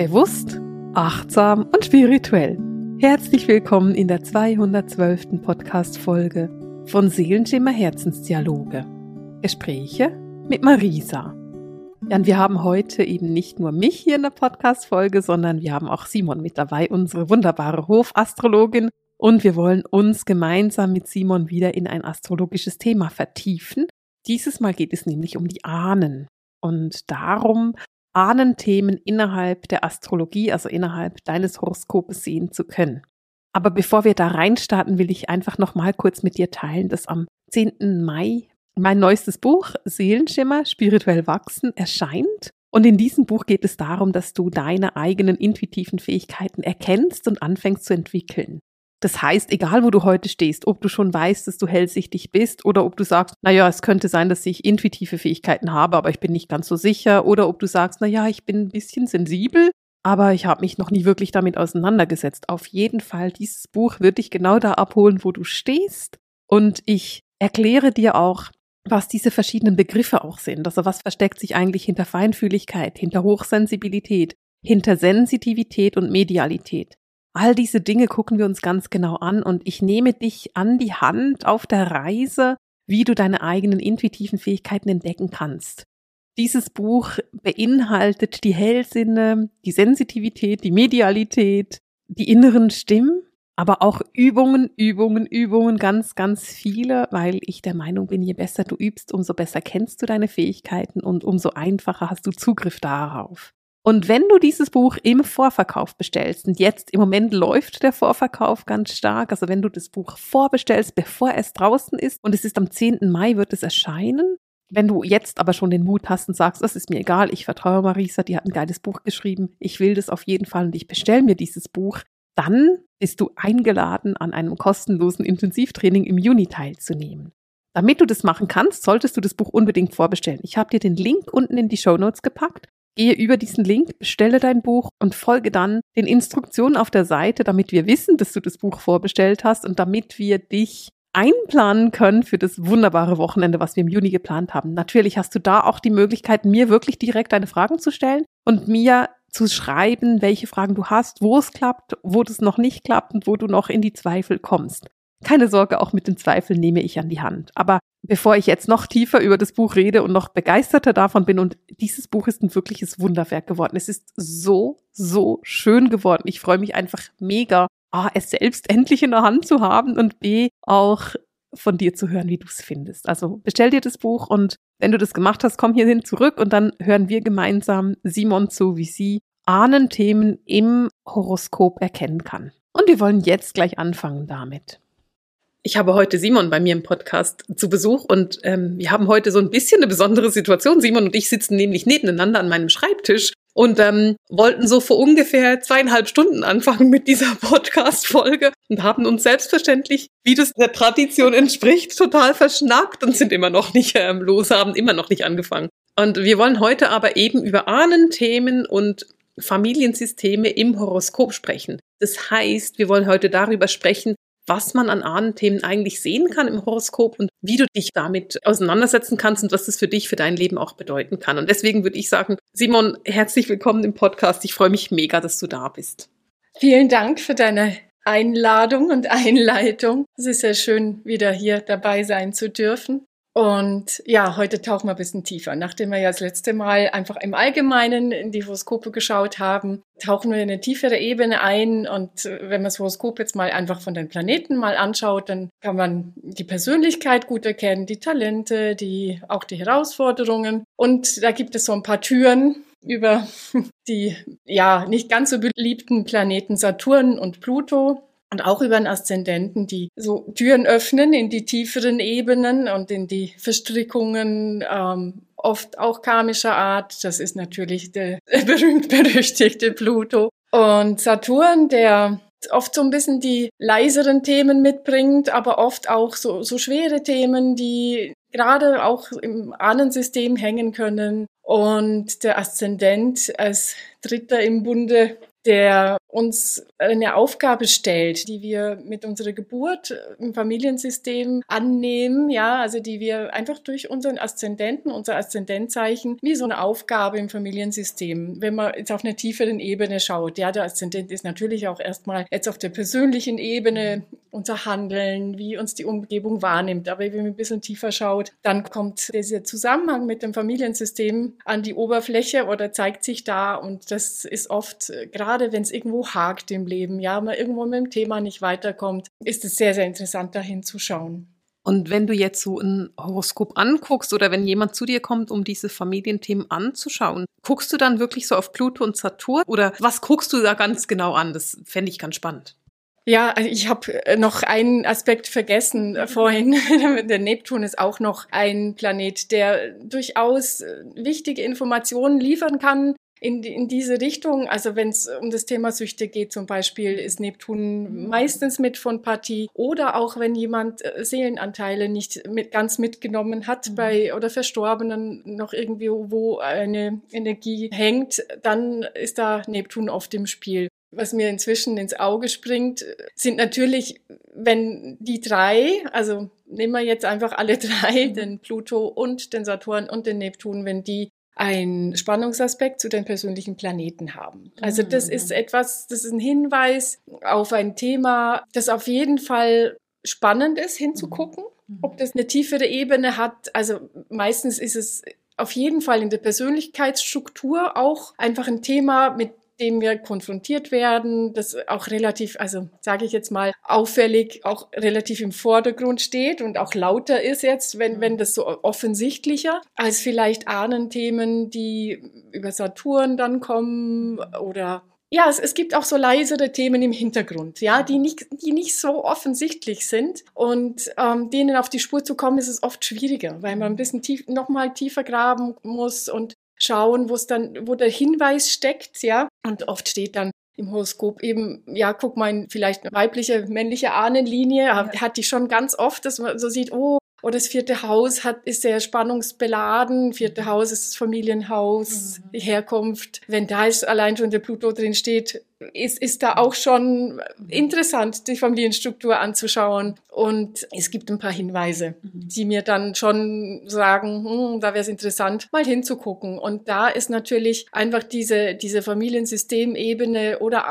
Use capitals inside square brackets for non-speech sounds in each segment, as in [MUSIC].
Bewusst, achtsam und spirituell. Herzlich willkommen in der 212. Podcast-Folge von Seelenschimmer Herzensdialoge. Gespräche mit Marisa. Ja, und wir haben heute eben nicht nur mich hier in der Podcast-Folge, sondern wir haben auch Simon mit dabei, unsere wunderbare Hofastrologin. Und wir wollen uns gemeinsam mit Simon wieder in ein astrologisches Thema vertiefen. Dieses Mal geht es nämlich um die Ahnen und darum, Ahnenthemen innerhalb der Astrologie, also innerhalb deines Horoskopes sehen zu können. Aber bevor wir da reinstarten, will ich einfach noch mal kurz mit dir teilen, dass am 10. Mai mein neuestes Buch Seelenschimmer spirituell wachsen erscheint. Und in diesem Buch geht es darum, dass du deine eigenen intuitiven Fähigkeiten erkennst und anfängst zu entwickeln. Das heißt, egal wo du heute stehst, ob du schon weißt, dass du hellsichtig bist oder ob du sagst, na ja, es könnte sein, dass ich intuitive Fähigkeiten habe, aber ich bin nicht ganz so sicher oder ob du sagst, na ja, ich bin ein bisschen sensibel, aber ich habe mich noch nie wirklich damit auseinandergesetzt. Auf jeden Fall, dieses Buch wird dich genau da abholen, wo du stehst und ich erkläre dir auch, was diese verschiedenen Begriffe auch sind. Also was versteckt sich eigentlich hinter Feinfühligkeit, hinter Hochsensibilität, hinter Sensitivität und Medialität. All diese Dinge gucken wir uns ganz genau an und ich nehme dich an die Hand auf der Reise, wie du deine eigenen intuitiven Fähigkeiten entdecken kannst. Dieses Buch beinhaltet die Hellsinne, die Sensitivität, die Medialität, die inneren Stimmen, aber auch Übungen, Übungen, Übungen, ganz, ganz viele, weil ich der Meinung bin, je besser du übst, umso besser kennst du deine Fähigkeiten und umso einfacher hast du Zugriff darauf. Und wenn du dieses Buch im Vorverkauf bestellst, und jetzt im Moment läuft der Vorverkauf ganz stark, also wenn du das Buch vorbestellst, bevor es draußen ist, und es ist am 10. Mai, wird es erscheinen. Wenn du jetzt aber schon den Mut hast und sagst, das ist mir egal, ich vertraue Marisa, die hat ein geiles Buch geschrieben, ich will das auf jeden Fall und ich bestelle mir dieses Buch, dann bist du eingeladen, an einem kostenlosen Intensivtraining im Juni teilzunehmen. Damit du das machen kannst, solltest du das Buch unbedingt vorbestellen. Ich habe dir den Link unten in die Show Notes gepackt. Gehe über diesen Link, bestelle dein Buch und folge dann den Instruktionen auf der Seite, damit wir wissen, dass du das Buch vorbestellt hast und damit wir dich einplanen können für das wunderbare Wochenende, was wir im Juni geplant haben. Natürlich hast du da auch die Möglichkeit, mir wirklich direkt deine Fragen zu stellen und mir zu schreiben, welche Fragen du hast, wo es klappt, wo das noch nicht klappt und wo du noch in die Zweifel kommst. Keine Sorge, auch mit den Zweifeln nehme ich an die Hand. Aber bevor ich jetzt noch tiefer über das Buch rede und noch begeisterter davon bin, und dieses Buch ist ein wirkliches Wunderwerk geworden. Es ist so, so schön geworden. Ich freue mich einfach mega, A, es selbst endlich in der Hand zu haben und B, auch von dir zu hören, wie du es findest. Also bestell dir das Buch und wenn du das gemacht hast, komm hierhin zurück und dann hören wir gemeinsam Simon zu, wie sie Ahnenthemen im Horoskop erkennen kann. Und wir wollen jetzt gleich anfangen damit. Ich habe heute Simon bei mir im Podcast zu Besuch und ähm, wir haben heute so ein bisschen eine besondere Situation. Simon und ich sitzen nämlich nebeneinander an meinem Schreibtisch und ähm, wollten so vor ungefähr zweieinhalb Stunden anfangen mit dieser [LAUGHS] Podcast-Folge und haben uns selbstverständlich, wie das der Tradition entspricht, total verschnackt und sind immer noch nicht ähm, los, haben immer noch nicht angefangen. Und wir wollen heute aber eben über Ahnenthemen und Familiensysteme im Horoskop sprechen. Das heißt, wir wollen heute darüber sprechen, was man an Ahnenthemen eigentlich sehen kann im Horoskop und wie du dich damit auseinandersetzen kannst und was das für dich, für dein Leben auch bedeuten kann. Und deswegen würde ich sagen, Simon, herzlich willkommen im Podcast. Ich freue mich mega, dass du da bist. Vielen Dank für deine Einladung und Einleitung. Es ist sehr schön, wieder hier dabei sein zu dürfen. Und ja, heute tauchen wir ein bisschen tiefer. Nachdem wir ja das letzte Mal einfach im Allgemeinen in die Horoskope geschaut haben, tauchen wir in eine tiefere Ebene ein. Und wenn man das Horoskop jetzt mal einfach von den Planeten mal anschaut, dann kann man die Persönlichkeit gut erkennen, die Talente, die, auch die Herausforderungen. Und da gibt es so ein paar Türen, über [LAUGHS] die ja nicht ganz so beliebten Planeten Saturn und Pluto und auch über einen Aszendenten, die so Türen öffnen in die tieferen Ebenen und in die Verstrickungen, ähm, oft auch karmischer Art. Das ist natürlich der [LAUGHS] berühmt-berüchtigte Pluto. Und Saturn, der oft so ein bisschen die leiseren Themen mitbringt, aber oft auch so, so schwere Themen, die gerade auch im Ahnensystem hängen können. Und der Aszendent als Dritter im Bunde der uns eine Aufgabe stellt, die wir mit unserer Geburt im Familiensystem annehmen, ja, also die wir einfach durch unseren Aszendenten, unser Aszendentzeichen, wie so eine Aufgabe im Familiensystem, wenn man jetzt auf einer tieferen Ebene schaut, ja, der Aszendent ist natürlich auch erstmal jetzt auf der persönlichen Ebene unser Handeln, wie uns die Umgebung wahrnimmt, aber wenn man ein bisschen tiefer schaut, dann kommt dieser Zusammenhang mit dem Familiensystem an die Oberfläche oder zeigt sich da. Und das ist oft gerade gerade wenn es irgendwo hakt im Leben, ja, man irgendwo mit dem Thema nicht weiterkommt, ist es sehr, sehr interessant, da hinzuschauen. Und wenn du jetzt so ein Horoskop anguckst oder wenn jemand zu dir kommt, um diese Familienthemen anzuschauen, guckst du dann wirklich so auf Pluto und Saturn oder was guckst du da ganz genau an? Das fände ich ganz spannend. Ja, also ich habe äh, noch einen Aspekt vergessen äh, vorhin. [LAUGHS] der Neptun ist auch noch ein Planet, der durchaus äh, wichtige Informationen liefern kann in, in diese Richtung. Also wenn es um das Thema Süchte geht zum Beispiel, ist Neptun meistens mit von Partie. Oder auch wenn jemand äh, Seelenanteile nicht mit, ganz mitgenommen hat mhm. bei oder Verstorbenen noch irgendwie, wo eine Energie hängt, dann ist da Neptun oft im Spiel. Was mir inzwischen ins Auge springt, sind natürlich, wenn die drei, also nehmen wir jetzt einfach alle [LAUGHS] drei, mhm. den Pluto und den Saturn und den Neptun, wenn die ein Spannungsaspekt zu den persönlichen Planeten haben. Also das mhm. ist etwas, das ist ein Hinweis auf ein Thema, das auf jeden Fall spannend ist, hinzugucken. Mhm. Ob das eine tiefere Ebene hat, also meistens ist es auf jeden Fall in der Persönlichkeitsstruktur auch einfach ein Thema, mit dem wir konfrontiert werden, das auch relativ, also sage ich jetzt mal, auffällig auch relativ im Vordergrund steht und auch lauter ist jetzt, wenn, wenn das so offensichtlicher als vielleicht Ahnenthemen, die über Saturn dann kommen oder ja, es, es gibt auch so leisere Themen im Hintergrund, ja, die nicht, die nicht so offensichtlich sind. Und ähm, denen auf die Spur zu kommen, ist es oft schwieriger, weil man ein bisschen tief, noch mal tiefer graben muss und schauen, wo es dann, wo der Hinweis steckt, ja. Und oft steht dann im Horoskop eben, ja, guck mal, vielleicht eine weibliche, männliche Ahnenlinie, ja. hat die schon ganz oft, dass man so sieht, oh, oder das vierte Haus hat, ist sehr spannungsbeladen. Vierte Haus ist das Familienhaus, mhm. die Herkunft. Wenn da ist allein schon der Pluto drin steht, ist, ist da auch schon interessant, die Familienstruktur anzuschauen. Und es gibt ein paar Hinweise, mhm. die mir dann schon sagen, hm, da wäre es interessant, mal hinzugucken. Und da ist natürlich einfach diese, diese Familiensystemebene oder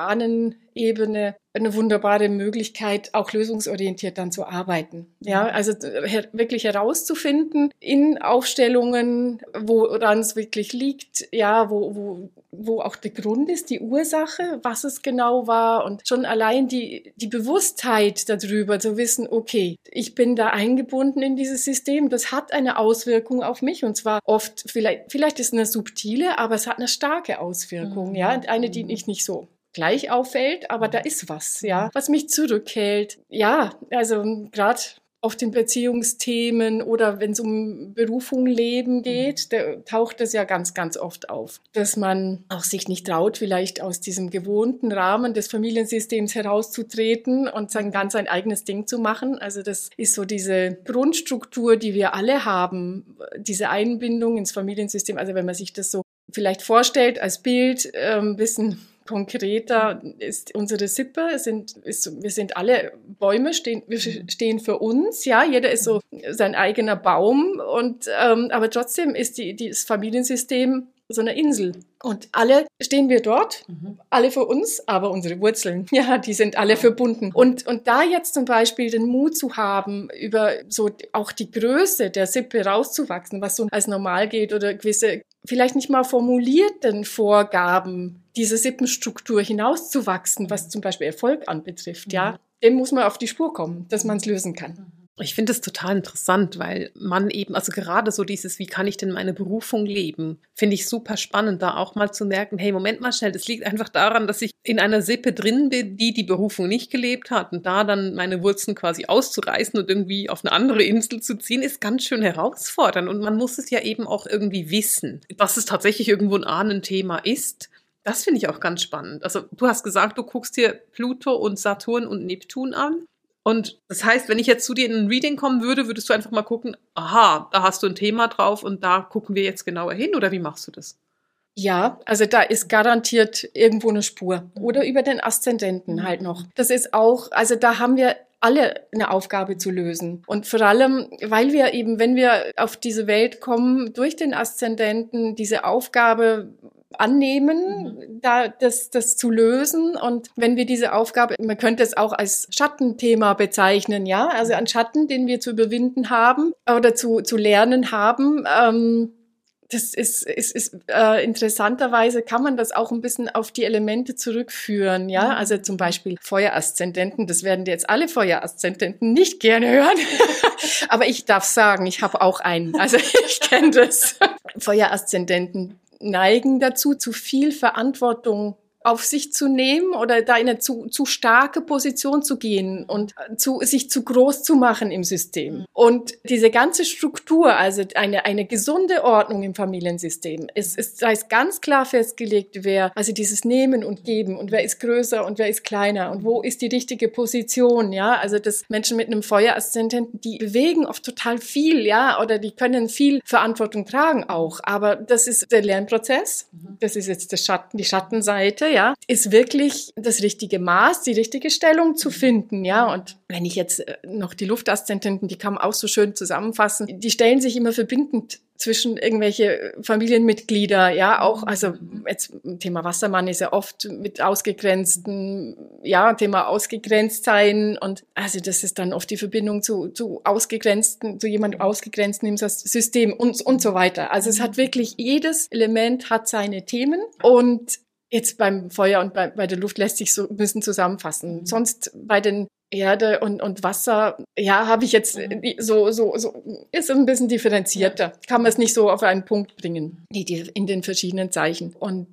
Ahnenebene eine wunderbare Möglichkeit, auch lösungsorientiert dann zu arbeiten. Ja, mhm. also her wirklich herauszufinden in Aufstellungen, woran es wirklich liegt, ja, wo, wo, wo auch der Grund ist, die Ursache, was es genau war und schon allein die, die Bewusstheit darüber zu wissen, okay, ich bin da eingebunden in dieses System, das hat eine Auswirkung auf mich und zwar oft, vielleicht, vielleicht ist es eine subtile, aber es hat eine starke Auswirkung, mhm. ja, eine, die ich nicht so gleich auffällt, aber da ist was, ja, was mich zurückhält. Ja, also gerade auf den Beziehungsthemen oder wenn es um Berufung, Leben geht, da taucht das ja ganz, ganz oft auf, dass man auch sich nicht traut, vielleicht aus diesem gewohnten Rahmen des Familiensystems herauszutreten und sein ganz ein eigenes Ding zu machen. Also das ist so diese Grundstruktur, die wir alle haben, diese Einbindung ins Familiensystem. Also wenn man sich das so vielleicht vorstellt als Bild, äh, ein bisschen konkreter ist unsere Sippe. Sind, ist, wir sind alle Bäume, stehen, wir mhm. stehen für uns. Ja, jeder ist so sein eigener Baum. Und, ähm, aber trotzdem ist die, das Familiensystem so eine Insel. Und alle stehen wir dort, mhm. alle für uns, aber unsere Wurzeln, [LAUGHS] ja, die sind alle verbunden. Und, und da jetzt zum Beispiel den Mut zu haben, über so auch die Größe der Sippe rauszuwachsen, was so als normal geht oder gewisse, vielleicht nicht mal formulierten Vorgaben diese Sippenstruktur hinauszuwachsen, was zum Beispiel Erfolg anbetrifft, ja, mhm. dem muss man auf die Spur kommen, dass man es lösen kann. Ich finde es total interessant, weil man eben, also gerade so dieses, wie kann ich denn meine Berufung leben, finde ich super spannend, da auch mal zu merken, hey, Moment mal schnell, das liegt einfach daran, dass ich in einer Sippe drin bin, die die Berufung nicht gelebt hat und da dann meine Wurzeln quasi auszureißen und irgendwie auf eine andere Insel zu ziehen, ist ganz schön herausfordernd und man muss es ja eben auch irgendwie wissen, dass es tatsächlich irgendwo ein Ahnenthema ist das finde ich auch ganz spannend. Also du hast gesagt, du guckst dir Pluto und Saturn und Neptun an. Und das heißt, wenn ich jetzt zu dir in ein Reading kommen würde, würdest du einfach mal gucken, aha, da hast du ein Thema drauf und da gucken wir jetzt genauer hin oder wie machst du das? Ja, also da ist garantiert irgendwo eine Spur. Oder über den Aszendenten halt noch. Das ist auch, also da haben wir alle eine Aufgabe zu lösen. Und vor allem, weil wir eben, wenn wir auf diese Welt kommen, durch den Aszendenten diese Aufgabe annehmen, mhm. da das, das zu lösen. Und wenn wir diese Aufgabe, man könnte es auch als Schattenthema bezeichnen, ja, also ein Schatten, den wir zu überwinden haben oder zu, zu lernen haben, ähm, das ist, ist, ist äh, interessanterweise kann man das auch ein bisschen auf die Elemente zurückführen, ja. Mhm. Also zum Beispiel Feueraszendenten, das werden jetzt alle Feueraszendenten nicht gerne hören. [LAUGHS] Aber ich darf sagen, ich habe auch einen. Also [LAUGHS] ich kenne das. [LAUGHS] Feueraszendenten neigen dazu, zu viel Verantwortung auf sich zu nehmen oder da in eine zu, zu starke Position zu gehen und zu, sich zu groß zu machen im System. Und diese ganze Struktur, also eine, eine gesunde Ordnung im Familiensystem, ist, ist, da ist ganz klar festgelegt, wer, also dieses Nehmen und Geben und wer ist größer und wer ist kleiner und wo ist die richtige Position, ja, also das Menschen mit einem Feueraszendenten, die bewegen oft total viel, ja, oder die können viel Verantwortung tragen auch, aber das ist der Lernprozess, das ist jetzt der Schatten, die Schattenseite, ja, ist wirklich das richtige Maß, die richtige Stellung zu finden, ja. Und wenn ich jetzt äh, noch die Luftaszendenten, die kann man auch so schön zusammenfassen, die stellen sich immer verbindend zwischen irgendwelche Familienmitglieder, ja, auch, also jetzt Thema Wassermann ist ja oft mit ausgegrenzten, ja, Thema ausgegrenzt sein und also das ist dann oft die Verbindung zu, zu ausgegrenzten, zu jemandem ausgegrenzten im System und, und so weiter. Also es hat wirklich, jedes Element hat seine Themen und jetzt beim Feuer und bei, bei der Luft lässt sich so ein bisschen zusammenfassen. Mhm. Sonst bei den Erde und, und Wasser, ja, habe ich jetzt mhm. so, so, so, ist ein bisschen differenzierter. Kann man es nicht so auf einen Punkt bringen, die, die in den verschiedenen Zeichen. Und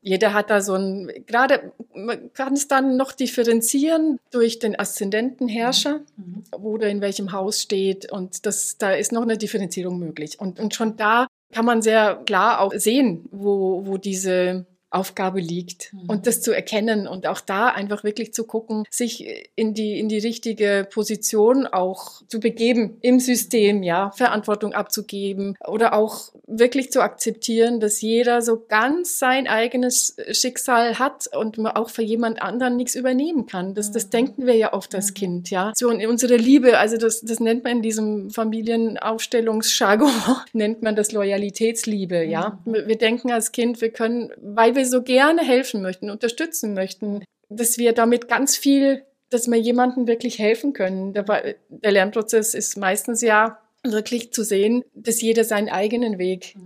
jeder hat da so ein, gerade, man kann es dann noch differenzieren durch den Aszendentenherrscher, mhm. wo der in welchem Haus steht. Und das, da ist noch eine Differenzierung möglich. Und, und schon da kann man sehr klar auch sehen, wo, wo diese Aufgabe liegt mhm. und das zu erkennen und auch da einfach wirklich zu gucken, sich in die, in die richtige Position auch zu begeben im System, ja, Verantwortung abzugeben oder auch wirklich zu akzeptieren, dass jeder so ganz sein eigenes Schicksal hat und man auch für jemand anderen nichts übernehmen kann. Das, das mhm. denken wir ja oft als mhm. Kind, ja. So in unserer Liebe, also das, das nennt man in diesem Familienaufstellungsjargon, [LAUGHS] nennt man das Loyalitätsliebe, ja. Mhm. Wir denken als Kind, wir können, weil wir wir so gerne helfen möchten, unterstützen möchten, dass wir damit ganz viel, dass wir jemandem wirklich helfen können. Der, der Lernprozess ist meistens ja wirklich zu sehen, dass jeder seinen eigenen Weg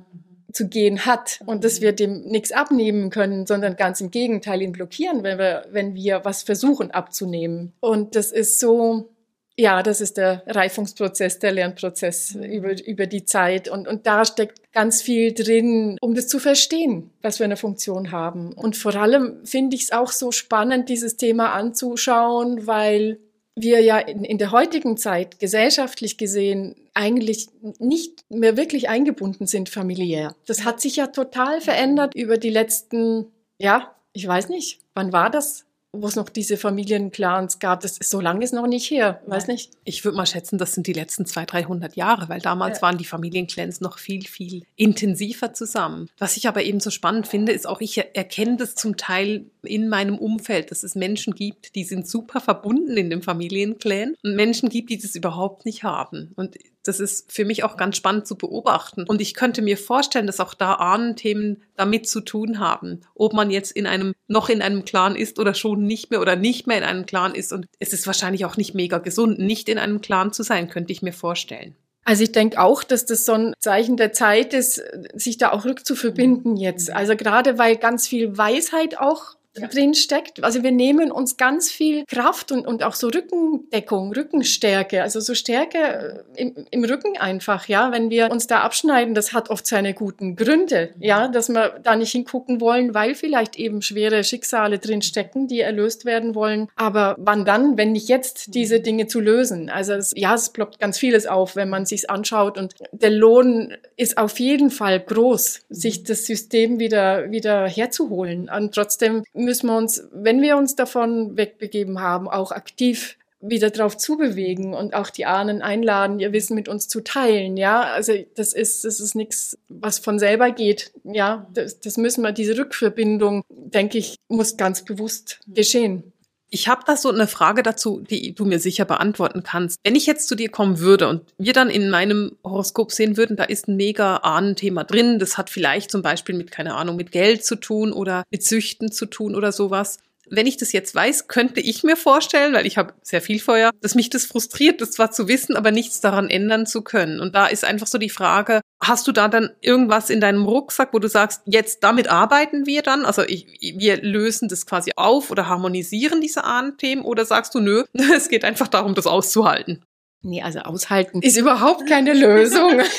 zu gehen hat und dass wir dem nichts abnehmen können, sondern ganz im Gegenteil ihn blockieren, wenn wir, wenn wir was versuchen abzunehmen. Und das ist so, ja, das ist der Reifungsprozess, der Lernprozess über, über die Zeit. Und, und da steckt ganz viel drin, um das zu verstehen, was wir eine Funktion haben. Und vor allem finde ich es auch so spannend, dieses Thema anzuschauen, weil wir ja in, in der heutigen Zeit gesellschaftlich gesehen eigentlich nicht mehr wirklich eingebunden sind familiär. Das hat sich ja total verändert über die letzten, ja, ich weiß nicht, wann war das? Wo es noch diese Familienclans gab, das ist so lange ist noch nicht her, weiß nicht. Ich würde mal schätzen, das sind die letzten 200, 300 Jahre, weil damals ja. waren die Familienclans noch viel, viel intensiver zusammen. Was ich aber eben so spannend finde, ist auch, ich erkenne das zum Teil in meinem Umfeld, dass es Menschen gibt, die sind super verbunden in dem Familienclan und Menschen gibt, die das überhaupt nicht haben. Und das ist für mich auch ganz spannend zu beobachten. Und ich könnte mir vorstellen, dass auch da Ahnenthemen damit zu tun haben. Ob man jetzt in einem, noch in einem Clan ist oder schon nicht mehr oder nicht mehr in einem Clan ist. Und es ist wahrscheinlich auch nicht mega gesund, nicht in einem Clan zu sein, könnte ich mir vorstellen. Also ich denke auch, dass das so ein Zeichen der Zeit ist, sich da auch rückzuverbinden jetzt. Also gerade weil ganz viel Weisheit auch ja. drin steckt. Also wir nehmen uns ganz viel Kraft und, und auch so Rückendeckung, Rückenstärke, also so Stärke äh, im, im Rücken einfach, ja, wenn wir uns da abschneiden, das hat oft seine guten Gründe, ja, dass wir da nicht hingucken wollen, weil vielleicht eben schwere Schicksale drin stecken, die erlöst werden wollen. Aber wann dann, wenn nicht jetzt, diese Dinge zu lösen? Also es, ja, es ploppt ganz vieles auf, wenn man sich's anschaut und der Lohn ist auf jeden Fall groß, sich das System wieder, wieder herzuholen. Und trotzdem müssen wir uns, wenn wir uns davon wegbegeben haben, auch aktiv wieder drauf zubewegen und auch die Ahnen einladen, ihr Wissen mit uns zu teilen. Ja, also das ist, das ist nichts, was von selber geht. Ja, das, das müssen wir, diese Rückverbindung, denke ich, muss ganz bewusst geschehen. Ich habe da so eine Frage dazu, die du mir sicher beantworten kannst. Wenn ich jetzt zu dir kommen würde und wir dann in meinem Horoskop sehen würden, da ist ein mega Ahnenthema drin, das hat vielleicht zum Beispiel mit, keine Ahnung, mit Geld zu tun oder mit Süchten zu tun oder sowas wenn ich das jetzt weiß, könnte ich mir vorstellen, weil ich habe sehr viel Feuer, dass mich das frustriert, das zwar zu wissen, aber nichts daran ändern zu können. Und da ist einfach so die Frage, hast du da dann irgendwas in deinem Rucksack, wo du sagst, jetzt damit arbeiten wir dann? Also ich, wir lösen das quasi auf oder harmonisieren diese Ahnenthemen oder sagst du, nö, [LAUGHS] es geht einfach darum, das auszuhalten? Nee, also aushalten ist überhaupt keine [LAUGHS] Lösung. [LAUGHS]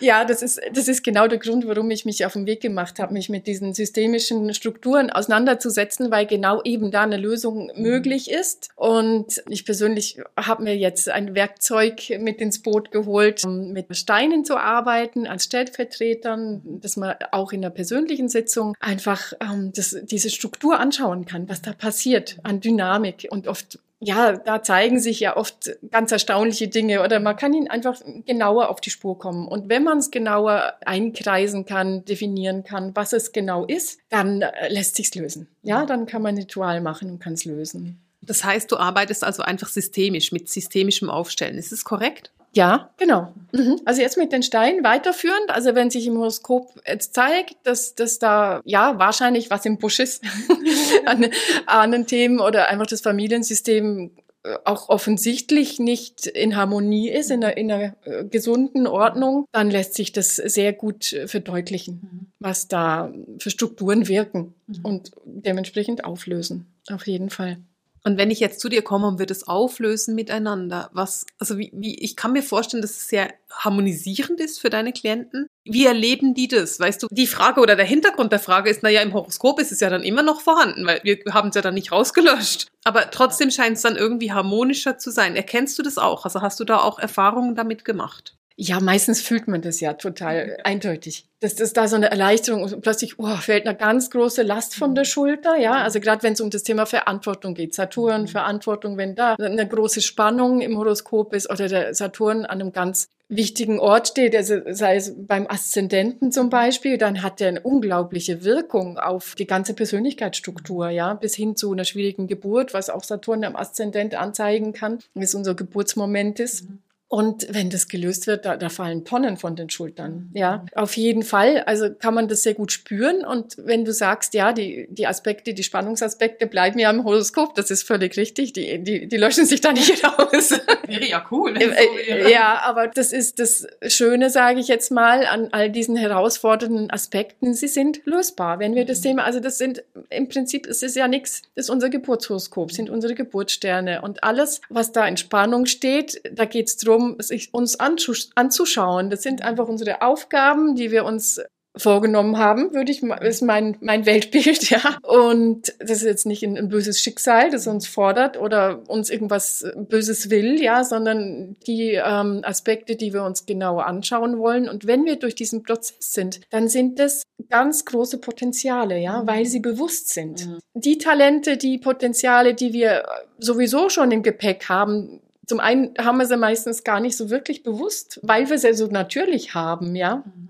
ja, das ist, das ist genau der Grund, warum ich mich auf den Weg gemacht habe, mich mit diesen systemischen Strukturen auseinanderzusetzen, weil genau eben da eine Lösung mhm. möglich ist. Und ich persönlich habe mir jetzt ein Werkzeug mit ins Boot geholt, um mit Steinen zu arbeiten, als Stellvertretern, dass man auch in der persönlichen Sitzung einfach ähm, das, diese Struktur anschauen kann, was da passiert an Dynamik. Und oft ja, da zeigen sich ja oft ganz erstaunliche Dinge oder man kann ihnen einfach genauer auf die Spur kommen. Und wenn man es genauer einkreisen kann, definieren kann, was es genau ist, dann äh, lässt sich's lösen. Ja, dann kann man ein Ritual machen und kann es lösen. Das heißt, du arbeitest also einfach systemisch mit systemischem Aufstellen. Ist es korrekt? Ja, genau. Mhm. Also jetzt mit den Steinen weiterführend. Also wenn sich im Horoskop jetzt zeigt, dass, dass da ja wahrscheinlich was im Busch ist [LAUGHS] an Ahnenthemen oder einfach das Familiensystem äh, auch offensichtlich nicht in Harmonie ist, in einer, in einer äh, gesunden Ordnung, dann lässt sich das sehr gut äh, verdeutlichen, mhm. was da für Strukturen wirken mhm. und dementsprechend auflösen. Auf jeden Fall. Und wenn ich jetzt zu dir komme und wir das auflösen miteinander, was, also wie, wie, ich kann mir vorstellen, dass es sehr harmonisierend ist für deine Klienten. Wie erleben die das? Weißt du, die Frage oder der Hintergrund der Frage ist, naja, im Horoskop ist es ja dann immer noch vorhanden, weil wir haben es ja dann nicht rausgelöscht. Aber trotzdem scheint es dann irgendwie harmonischer zu sein. Erkennst du das auch? Also hast du da auch Erfahrungen damit gemacht? Ja, meistens fühlt man das ja total mhm. eindeutig. Das da so eine Erleichterung und plötzlich oh, fällt eine ganz große Last von der Schulter. Ja, also gerade wenn es um das Thema Verantwortung geht, Saturn, mhm. Verantwortung, wenn da eine große Spannung im Horoskop ist oder der Saturn an einem ganz wichtigen Ort steht, also sei es beim Aszendenten zum Beispiel, dann hat der eine unglaubliche Wirkung auf die ganze Persönlichkeitsstruktur, ja, bis hin zu einer schwierigen Geburt, was auch Saturn am Aszendent anzeigen kann, wie es unser Geburtsmoment ist. Mhm. Und wenn das gelöst wird, da, da fallen Tonnen von den Schultern. Mhm. Ja, auf jeden Fall. Also kann man das sehr gut spüren. Und wenn du sagst, ja, die, die Aspekte, die Spannungsaspekte bleiben ja im Horoskop, das ist völlig richtig. Die, die, die löschen sich da nicht [LAUGHS] raus. Wäre ja cool. So wäre. Ja, aber das ist das Schöne, sage ich jetzt mal, an all diesen herausfordernden Aspekten. Sie sind lösbar. Wenn wir das mhm. Thema, also das sind im Prinzip, es ist ja nichts, das ist unser Geburtshoroskop, sind unsere Geburtssterne. Und alles, was da in Spannung steht, da geht es darum, um sich uns anzuschauen. Das sind einfach unsere Aufgaben, die wir uns vorgenommen haben, würde ich ist mein mein Weltbild, [LAUGHS] ja. Und das ist jetzt nicht ein, ein, böses Schicksal, das uns fordert oder uns irgendwas Böses will, ja, sondern die ähm, Aspekte, die wir uns genauer anschauen wollen. Und wenn wir durch diesen Prozess sind, dann sind das ganz große Potenziale, ja, mhm. weil sie bewusst sind. Mhm. Die Talente, die Potenziale, die wir sowieso schon im Gepäck haben, zum einen haben wir sie meistens gar nicht so wirklich bewusst, weil wir sie so natürlich haben, ja. Mhm.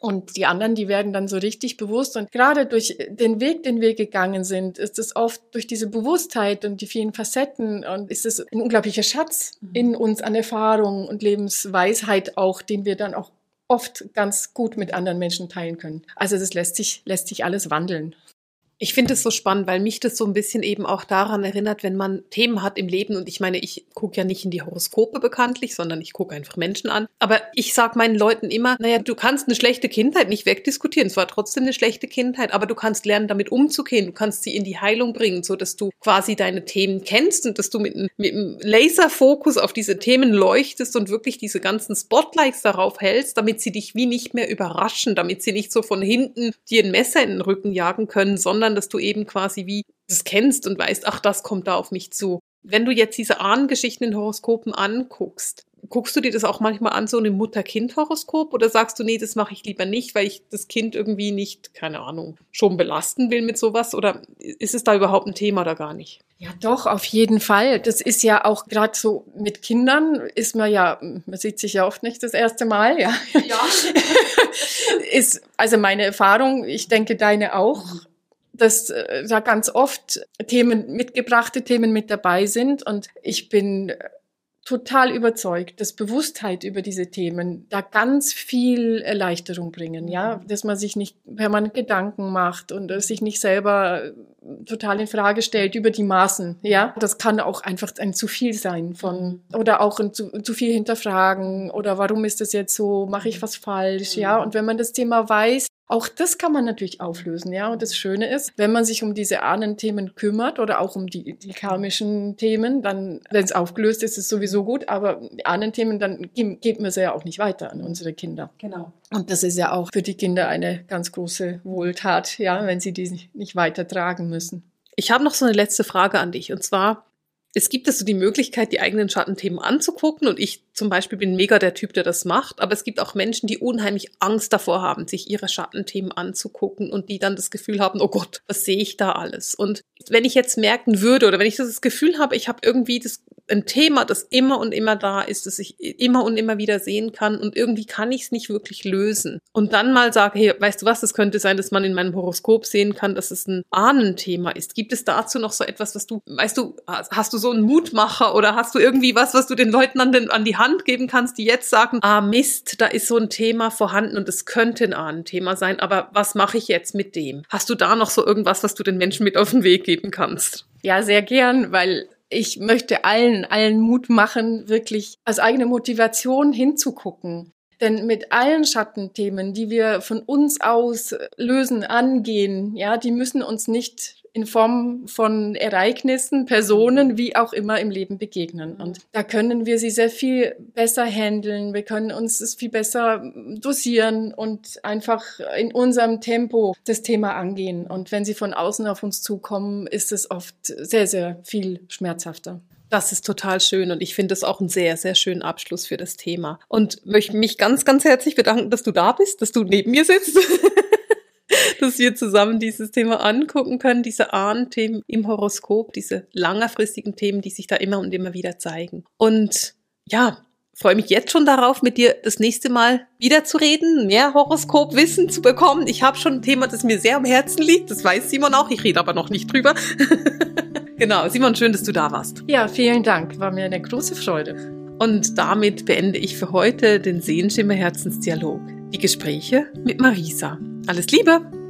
Und die anderen, die werden dann so richtig bewusst. Und gerade durch den Weg, den wir gegangen sind, ist es oft durch diese Bewusstheit und die vielen Facetten und ist es ein unglaublicher Schatz mhm. in uns an Erfahrung und Lebensweisheit auch, den wir dann auch oft ganz gut mit anderen Menschen teilen können. Also das lässt sich, lässt sich alles wandeln. Ich finde es so spannend, weil mich das so ein bisschen eben auch daran erinnert, wenn man Themen hat im Leben. Und ich meine, ich gucke ja nicht in die Horoskope bekanntlich, sondern ich gucke einfach Menschen an. Aber ich sage meinen Leuten immer, naja, du kannst eine schlechte Kindheit nicht wegdiskutieren. Es war trotzdem eine schlechte Kindheit, aber du kannst lernen, damit umzugehen. Du kannst sie in die Heilung bringen, so dass du quasi deine Themen kennst und dass du mit, mit einem Laserfokus auf diese Themen leuchtest und wirklich diese ganzen Spotlights darauf hältst, damit sie dich wie nicht mehr überraschen, damit sie nicht so von hinten dir ein Messer in den Rücken jagen können, sondern sondern dass du eben quasi wie das kennst und weißt, ach, das kommt da auf mich zu. Wenn du jetzt diese Ahnengeschichten in Horoskopen anguckst, guckst du dir das auch manchmal an, so ein Mutter-Kind-Horoskop? Oder sagst du, nee, das mache ich lieber nicht, weil ich das Kind irgendwie nicht, keine Ahnung, schon belasten will mit sowas? Oder ist es da überhaupt ein Thema oder gar nicht? Ja, doch, auf jeden Fall. Das ist ja auch gerade so mit Kindern ist man ja, man sieht sich ja oft nicht das erste Mal, ja. Ja. [LAUGHS] ist also meine Erfahrung, ich denke deine auch, dass äh, da ganz oft Themen mitgebrachte Themen mit dabei sind und ich bin total überzeugt, dass Bewusstheit über diese Themen da ganz viel Erleichterung bringen, ja, mhm. dass man sich nicht permanent Gedanken macht und sich nicht selber total in Frage stellt über die Maßen, ja. Das kann auch einfach ein zu viel sein von mhm. oder auch ein zu, zu viel hinterfragen oder warum ist das jetzt so, mache ich was falsch, ja. Und wenn man das Thema weiß, auch das kann man natürlich auflösen, ja. Und das Schöne ist, wenn man sich um diese Ahnenthemen kümmert oder auch um die, die karmischen Themen, dann, wenn es aufgelöst ist, ist es sowieso gut. Aber Ahnenthemen, dann geben wir sie ja auch nicht weiter an unsere Kinder. Genau. Und das ist ja auch für die Kinder eine ganz große Wohltat, ja, wenn sie die nicht weitertragen müssen. Ich habe noch so eine letzte Frage an dich. Und zwar, es gibt es so die Möglichkeit, die eigenen Schattenthemen anzugucken. Und ich zum Beispiel bin mega der Typ, der das macht. Aber es gibt auch Menschen, die unheimlich Angst davor haben, sich ihre Schattenthemen anzugucken und die dann das Gefühl haben, oh Gott, was sehe ich da alles? Und wenn ich jetzt merken würde oder wenn ich das Gefühl habe, ich habe irgendwie das ein Thema, das immer und immer da ist, das ich immer und immer wieder sehen kann und irgendwie kann ich es nicht wirklich lösen. Und dann mal sage, hey, weißt du was, es könnte sein, dass man in meinem Horoskop sehen kann, dass es ein Ahnenthema ist. Gibt es dazu noch so etwas, was du, weißt du, hast du so einen Mutmacher oder hast du irgendwie was, was du den Leuten an, den, an die Hand geben kannst, die jetzt sagen, ah Mist, da ist so ein Thema vorhanden und es könnte ein Ahnenthema sein, aber was mache ich jetzt mit dem? Hast du da noch so irgendwas, was du den Menschen mit auf den Weg geben kannst? Ja, sehr gern, weil ich möchte allen, allen Mut machen, wirklich als eigene Motivation hinzugucken. Denn mit allen Schattenthemen, die wir von uns aus lösen, angehen, ja, die müssen uns nicht in Form von Ereignissen, Personen, wie auch immer im Leben begegnen. Und da können wir sie sehr viel besser handeln. Wir können uns es viel besser dosieren und einfach in unserem Tempo das Thema angehen. Und wenn sie von außen auf uns zukommen, ist es oft sehr, sehr viel schmerzhafter. Das ist total schön und ich finde es auch einen sehr, sehr schönen Abschluss für das Thema. Und möchte mich ganz, ganz herzlich bedanken, dass du da bist, dass du neben mir sitzt. [LAUGHS] dass wir zusammen dieses Thema angucken können, diese Ahnenthemen im Horoskop, diese langerfristigen Themen, die sich da immer und immer wieder zeigen. Und ja, freue mich jetzt schon darauf, mit dir das nächste Mal wieder zu reden, mehr Horoskopwissen zu bekommen. Ich habe schon ein Thema, das mir sehr am Herzen liegt. Das weiß Simon auch. Ich rede aber noch nicht drüber. [LAUGHS] genau, Simon, schön, dass du da warst. Ja, vielen Dank. War mir eine große Freude. Und damit beende ich für heute den Sehenschimmer Herzensdialog. Die Gespräche mit Marisa. Alles Liebe!